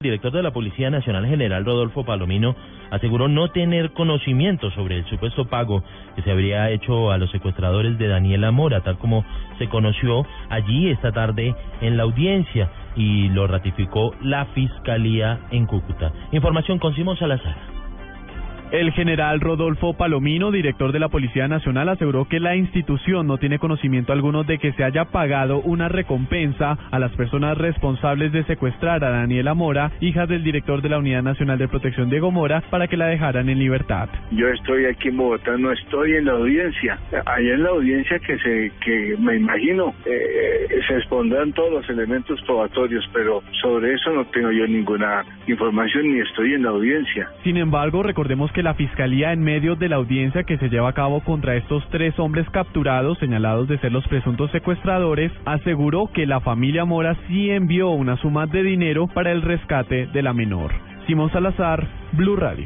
El director de la Policía Nacional General Rodolfo Palomino aseguró no tener conocimiento sobre el supuesto pago que se habría hecho a los secuestradores de Daniela Mora, tal como se conoció allí esta tarde en la audiencia y lo ratificó la Fiscalía en Cúcuta. Información con Simón Salazar. El general Rodolfo Palomino, director de la Policía Nacional, aseguró que la institución no tiene conocimiento alguno de que se haya pagado una recompensa a las personas responsables de secuestrar a Daniela Mora, hija del director de la Unidad Nacional de Protección Diego Mora, para que la dejaran en libertad. Yo estoy aquí en Bogotá, no estoy en la audiencia. Allá en la audiencia que se, que me imagino, eh, se expondrán todos los elementos probatorios, pero sobre eso no tengo yo ninguna información ni estoy en la audiencia. Sin embargo, recordemos que la Fiscalía, en medio de la audiencia que se lleva a cabo contra estos tres hombres capturados, señalados de ser los presuntos secuestradores, aseguró que la familia Mora sí envió una suma de dinero para el rescate de la menor. Simón Salazar, Blue Radio.